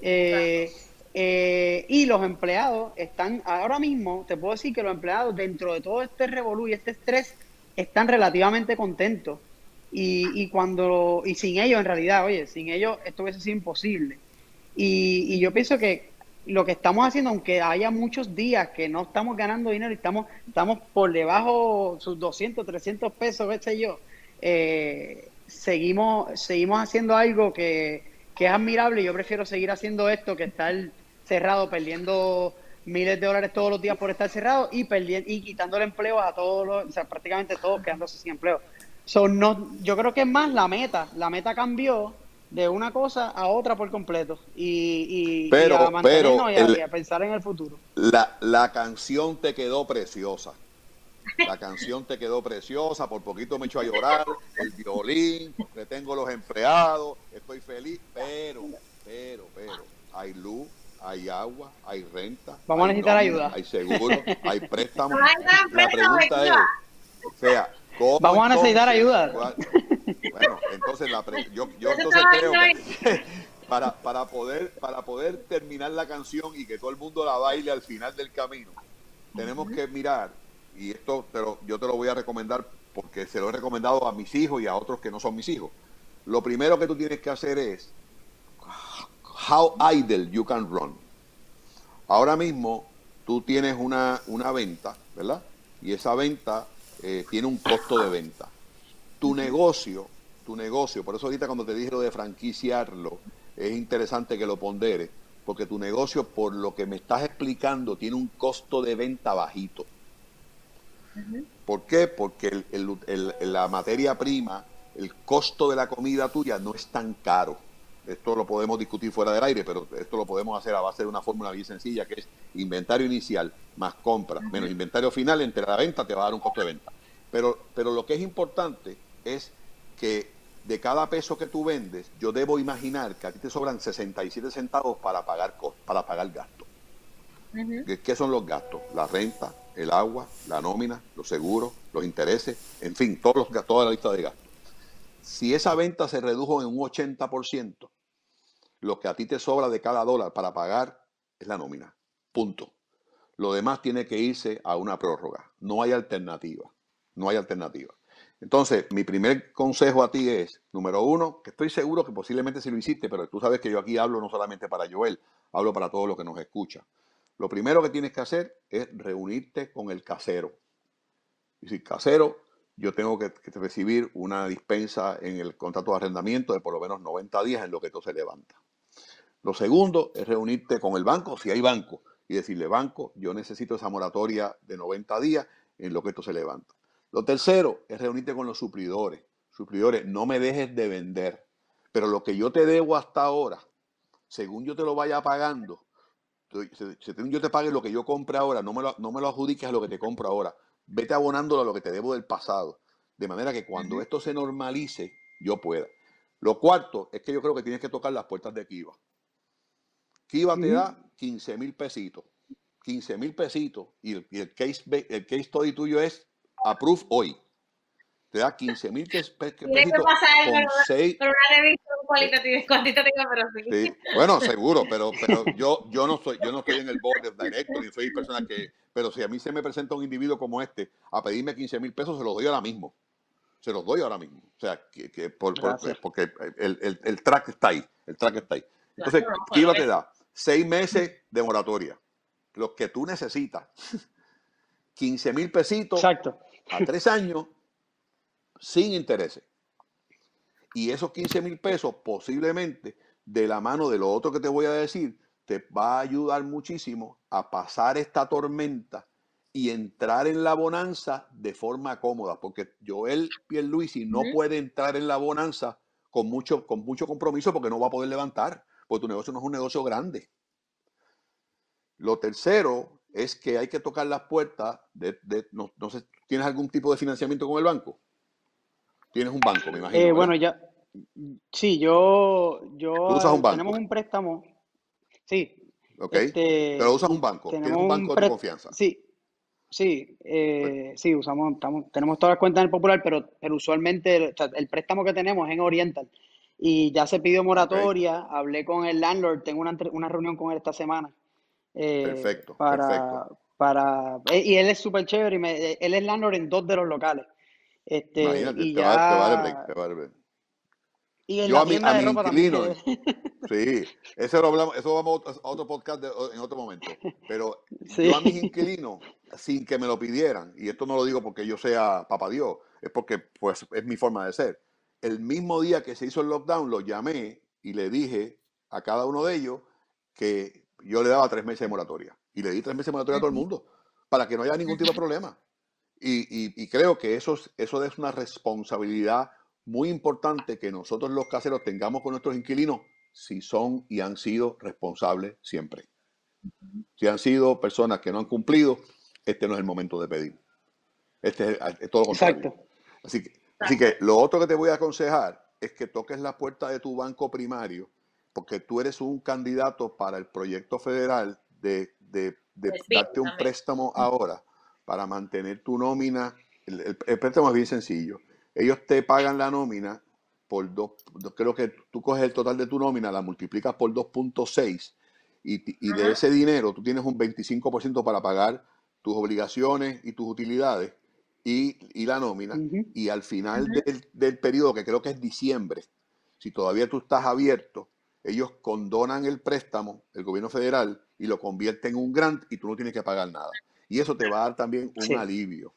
Eh, eh, y los empleados están, ahora mismo, te puedo decir que los empleados dentro de todo este revolú y este estrés están relativamente contentos. Y, y, cuando, y sin ellos en realidad, oye, sin ellos esto hubiese sido imposible. Y, y yo pienso que lo que estamos haciendo, aunque haya muchos días que no estamos ganando dinero y estamos, estamos por debajo sus 200, 300 pesos, qué yo, eh, seguimos, seguimos haciendo algo que, que es admirable y yo prefiero seguir haciendo esto que estar cerrado, perdiendo miles de dólares todos los días por estar cerrado y perdiendo y quitándole empleo a todos los, o sea, prácticamente todos quedándose sin empleo. Son no, yo creo que es más la meta. La meta cambió de una cosa a otra por completo y, y, Pero- a mantenernos pero y a- el- y a pensar en el futuro. La, la canción te quedó preciosa. La canción te quedó preciosa, por poquito me echó a llorar, el violín, retengo los empleados, estoy feliz, pero, pero, pero, hay luz, hay agua, hay renta. Vamos a necesitar nómina, ayuda. Hay seguro, hay préstamos. La préstamo, pregunta es, o sea, ¿cómo Vamos a necesitar ayuda. cuál- Bueno, entonces la pre- yo, yo entonces creo que [LAUGHS] para, para poder para poder terminar la canción y que todo el mundo la baile al final del camino, tenemos que mirar y esto te lo- yo te lo voy a recomendar porque se lo he recomendado a mis hijos y a otros que no son mis hijos. Lo primero que tú tienes que hacer es how idle you can run. Ahora mismo tú tienes una, una venta, ¿verdad? Y esa venta eh, tiene un costo de venta. Tu negocio, tu negocio, por eso ahorita cuando te dije lo de franquiciarlo, es interesante que lo ponderes, porque tu negocio, por lo que me estás explicando, tiene un costo de venta bajito. ¿Por qué? Porque el- el- el- la materia prima, el costo de la comida tuya no es tan caro. Esto lo podemos discutir fuera del aire, pero esto lo podemos hacer a base de una fórmula bien sencilla, que es inventario inicial más compra, menos inventario final, entre la venta te va a dar un costo de venta. Pero, pero lo que es importante es que de cada peso que tú vendes, yo debo imaginar que a ti te sobran 67 centavos para pagar, para pagar gastos. Ujú. ¿Qué, qué son los gastos? La renta, el agua, la nómina, los seguros, los intereses, en fin, todos los, toda la lista de gastos. Si esa venta se redujo en un 80%, lo que a ti te sobra de cada dólar para pagar es la nómina. Punto. Lo demás tiene que irse a una prórroga. No hay alternativa. No hay alternativa. Entonces, mi primer consejo a ti es, número uno, que estoy seguro que posiblemente si lo hiciste, pero tú sabes que yo aquí hablo no solamente para Joel, hablo para todos los que nos escuchan. Lo primero que tienes que hacer es reunirte con el casero. Y si casero, yo tengo que, que recibir una dispensa en el contrato de arrendamiento de por lo menos 90 días en lo que esto se levanta. Lo segundo es reunirte con el banco, si hay banco, y decirle, banco, yo necesito esa moratoria de 90 días en lo que esto se levanta. Lo tercero es reunirte con los suplidores. Suplidores, no me dejes de vender, pero lo que yo te debo hasta ahora, según yo te lo vaya pagando, según yo te pague lo que yo compre ahora, no me lo, no me lo adjudiques a lo que te compro ahora. Vete abonándolo a lo que te debo del pasado. De manera que cuando esto se normalice, yo pueda. Lo cuarto es que yo creo que tienes que tocar las puertas de Kiva. Kiva te da 15 mil pesitos. 15 mil pesitos. Y el, y el case, el case study tuyo es approve hoy. Te da 15 mil pesitos pasar con 6, con una revisión cualitativa y cuantitativa, pero sí. Sí, bueno, seguro, pero, pero yo, yo no soy, yo no estoy en el board of director, ni soy persona que, pero si a mí se me presenta un individuo como este a pedirme 15 mil pesos, se los doy ahora mismo. Se los doy ahora mismo. O sea, que, que por, porque el, el, el track está ahí, el track está ahí. Entonces, no, Kiva pero te da seis meses de moratoria, los que tú necesitas, [LAUGHS] 15 mil pesitos Exacto. A tres años sin intereses. Y esos 15 mil pesos posiblemente de la mano de lo otro que te voy a decir, te va a ayudar muchísimo a pasar esta tormenta y entrar en la bonanza de forma cómoda, porque Joel Pierluisi no puede entrar en la bonanza con mucho, con mucho compromiso porque no va a poder levantar, porque tu negocio no es un negocio grande. Lo tercero es que hay que tocar las puertas de, de- no, no sé, ¿tienes algún tipo de financiamiento con el banco? Tienes un banco, me imagino. Eh, bueno, ya, sí, yo, yo Tú usas un banco. tenemos un préstamo. Sí, ¿ok? este, Pero usas un banco, tienes un banco de confianza. Sí, sí, eh, sí, usamos, estamos, tenemos todas las cuentas en el Popular, pero, pero usualmente el, préstamo que tenemos es en Oriental. Y ya se pidió moratoria, hablé con el landlord, tengo una, una reunión con él esta semana. eh, Perfecto, para, perfecto. Para, eh, y él es súper chévere, y me- él es landlord en dos de los locales. Este, Imagínate, y te va, te va a dar ya, break, te va a dar break. Y en Yo la a, mi, a inquilinos, [LAUGHS] que- sí, eso lo hablamos, eso vamos a otro podcast de- en otro momento. Pero [LAUGHS] Sí. yo a mis inquilinos, sin que me lo pidieran, y esto no lo digo porque yo sea papá Dios, es porque pues es mi forma de ser. El mismo día que se hizo el lockdown, lo llamé y le dije a cada uno de ellos que yo le daba tres meses de moratoria. Y le di tres meses de moratoria a todo el mundo, para que no haya ningún tipo de problema. Y, y- y creo que eso es, eso es una responsabilidad muy importante que nosotros los caseros tengamos con nuestros inquilinos si son y han sido responsables siempre. Si han sido personas que no han cumplido, este no es el momento de pedir. Este es, es todo lo contrario. Exacto. Así que, así que lo otro que te voy a aconsejar es que toques la puerta de tu banco primario, porque tú eres un candidato para el proyecto federal de, de- de sí, darte un préstamo ahora para mantener tu nómina. El, el- el préstamo es bien sencillo. Ellos te pagan la nómina por dos, creo que tú coges el total de tu nómina, la multiplicas por 2.6 y, y de ese dinero tú tienes un 25% para pagar tus obligaciones y tus utilidades y, y la nómina. Y al final del, del periodo, que creo que es diciembre, si todavía tú estás abierto, ellos condonan el préstamo, el gobierno federal, y lo convierten en un grant y tú no tienes que pagar nada. Y eso te va a dar también un Sí. alivio.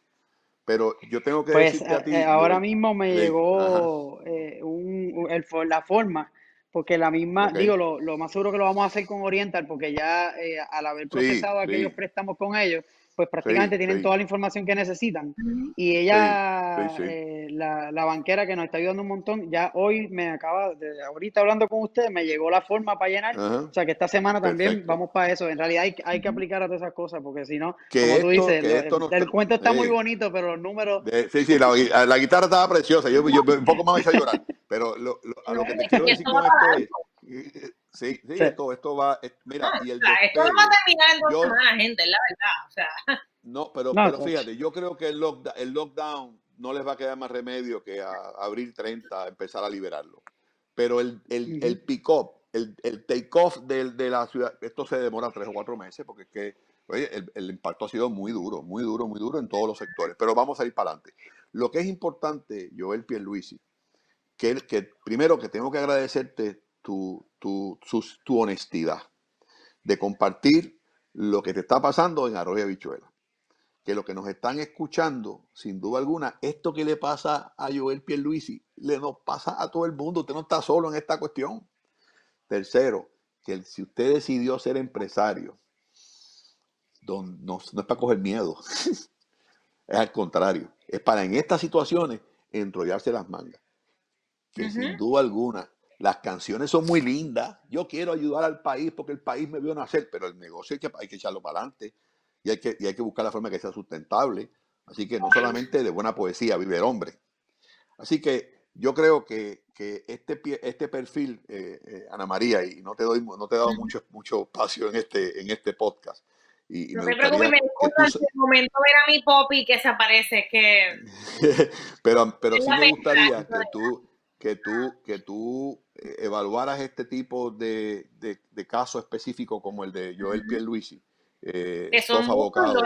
Pero yo tengo que Pues decirte a eh, ti, eh, ahora mismo me llegó eh, un, el, la forma, porque la misma, digo, lo, lo más seguro que lo vamos a hacer con Oriental, porque ya eh, al haber Sí, procesado aquellos sí. préstamos con ellos, pues Sí, prácticamente tienen sí, toda la información que necesitan. Y ella, sí, sí. eh, la, la banquera que nos está ayudando un montón, ya hoy me acaba, de, ahorita hablando con usted, me llegó la forma para llenar. Ajá, O sea que esta semana también perfecto. vamos para eso. En realidad hay, que- hay que aplicar a todas esas cosas, porque si no, Que como tú esto, dices, que esto no el, cuento está muy bonito, pero los números... De- sí, sí, la, la guitarra estaba preciosa. Yo, yo un poco más me hice llorar. [LAUGHS] Pero lo, lo- a lo que te quiero que decir esto con esto es. Sí, sí, Sí. esto, esto va. es- mira, y el O sea, esto no va a terminar en dos Yo, semanas, gente, es la verdad. O sea, no, pero, No, pero fíjate, yo creo que el lockdown, el lockdown no les va a quedar más remedio que a abril 30 empezar a liberarlo. Pero el, el, el pick-up, el, el take-off de, de la ciudad, esto se demora tres o cuatro meses porque es que, oye, el, el impacto ha sido muy duro, muy duro, muy duro en todos los sectores. Pero vamos a ir para adelante. Lo que es importante, Joel Pierluisi, que, primero que tengo que agradecerte tu, tu, tu honestidad de compartir lo que te está pasando en Arroyo Bichuela. Que lo que nos están escuchando, sin duda alguna, esto que le pasa a Joel Pierluisi, le nos pasa a todo el mundo. Usted no está solo en esta cuestión. Tercero, que si usted decidió ser empresario, don- no, no es para coger miedo, [LAUGHS] es al contrario, es para en estas situaciones enrollarse las mangas que sin duda alguna las canciones son muy lindas. Yo quiero ayudar al país porque el país me vio nacer, pero el negocio hay que, hay que echarlo para adelante y hay, que, y hay que buscar la forma que sea sustentable. Así que no solamente de buena poesía vive el hombre. Así que yo creo que, que este, este perfil, eh, eh, Ana María, y no te doy, no te he dado mucho, mucho espacio en este, en este podcast. Y, No me te preocupes, me tú, en el momento ver a mi popi que se aparece, que [LAUGHS] pero, pero sí me gustaría que tú, que tú, que tú eh, evaluaras este tipo de, de, de casos específicos como el de Joel. Pierluisi, eh, Que son estados,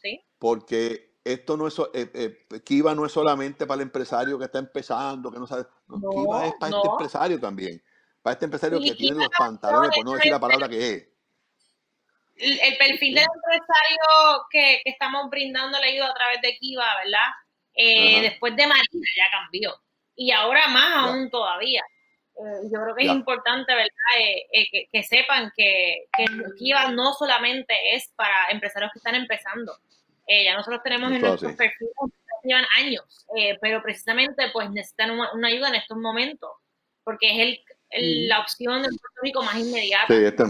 ¿sí? porque esto no es, eh, eh, Kiva no es solamente para el empresario que está empezando, que no sabe, no, Kiva es No, para este empresario también, para este empresario que tiene los pantalones, por no decir la palabra que es. el, el perfil del ¿sí? empresario que, que estamos brindando la ayuda a través de Kiva, ¿verdad? Eh, después de Marina ya cambió. Y ahora más aún todavía. Eh, yo creo que es importante, ¿verdad? Eh, eh, que, que sepan que, que Kiva no solamente es para empresarios que están empezando. Ya nosotros tenemos en nuestros perfiles que llevan años, pero precisamente pues necesitan una, una ayuda en estos momentos, porque es el, el- Ujú. la opción de Puerto Rico más inmediata. este,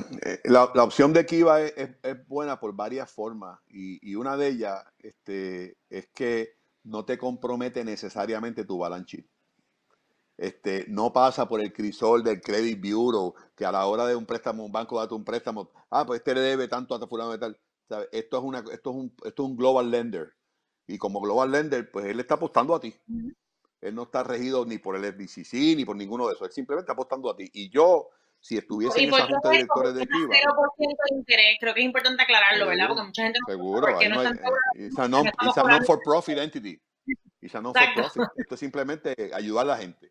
la, la opción de Kiva es, es- es buena por varias formas y, y una de ellas este, es que no te compromete necesariamente tu balance sheet. Este, no pasa por el crisol del credit bureau que a la hora de un préstamo, un banco date un préstamo, ah, pues este le debe tanto a fulano de tal. ¿Sabe? Esto es una, esto es un, esto es un global lender y como global lender, pues él está apostando a ti. Él no está regido ni por el FDCC ni por ninguno de esos. Él simplemente está apostando a ti. Y yo, si estuviese ¿Y en esa junta de es eso? directores de Kiva, 0% de interés. Creo que es importante aclararlo, ¿verdad? Porque seguro, mucha gente no seguro, no no eh, non, non-for-profit entity. It's a non-for-profit. Esto es simplemente ayudar a la gente.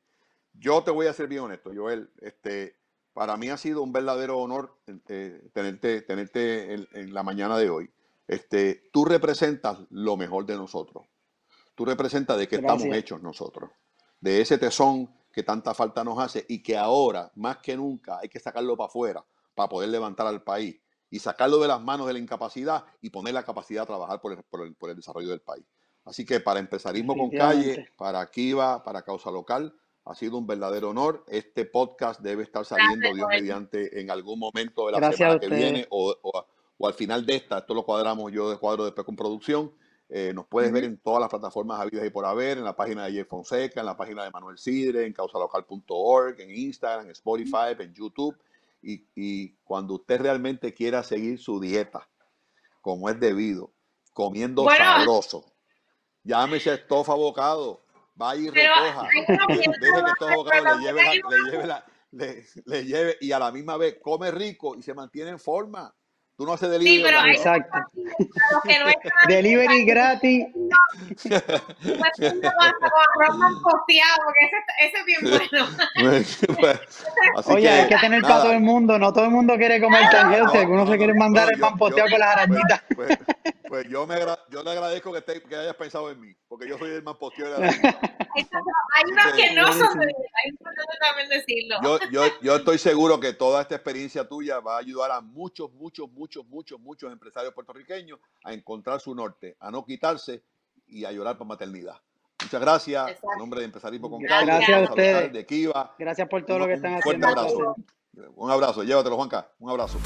Yo te voy a ser bien honesto, Joel. Este, para mí ha sido un verdadero honor eh, tenerte, tenerte en, la mañana de hoy. Este, tú representas lo mejor de nosotros. Tú representas de qué estamos hechos nosotros. De ese tesón que tanta falta nos hace y que ahora, más que nunca, hay que sacarlo para afuera para poder levantar al país y sacarlo de las manos de la incapacidad y poner la capacidad a trabajar por el, desarrollo del país. Así que para Empresarismo con Calle, para Kiva, para Causa Local, ha sido un verdadero honor. Este podcast debe estar saliendo, Dios mediante, en algún momento de la semana que viene o, al final de esta. Esto lo cuadramos yo de cuadro después con producción. Eh, nos puedes ver en todas las plataformas habidas y por haber, en la página de Jay Fonseca, en la página de Manuel Sidre, en causalocal.org, en Instagram, en Spotify, en YouTube y, cuando usted realmente quiera seguir su dieta como es debido, comiendo sabroso, llámese estofa bocado, vaya y recoja, [LAUGHS] deje que estofa bocado le lleve, le, lleve le, le lleve y a la misma vez come rico y se mantiene en forma. Tú no haces delivery. Sí, pero hay Exacto. Que no delivery gratis. No, ese, es bien [LAUGHS] bueno. Oye, hay que tener para todo el mundo. No todo el mundo quiere comer tanguero. Si algunos se quieren mandar el pan posteado con las arañitas. Pues, pues, yo, me, yo le agradezco que, te, que hayas pensado en mí. Porque yo soy el más posteado de la Hay unas que no son de hay que también decirlo. Yo, yo, yo estoy seguro que toda esta experiencia tuya va a ayudar a muchos, muchos, muchos muchos, muchos, empresarios puertorriqueños a encontrar su norte, a no quitarse y a llorar por maternidad. Muchas gracias. En nombre de Empresarismo con Gracias, gracias a ustedes. De Kiva. Gracias por todo lo que están haciendo. Un abrazo. Un abrazo. Llévatelo, Juanca. Un abrazo.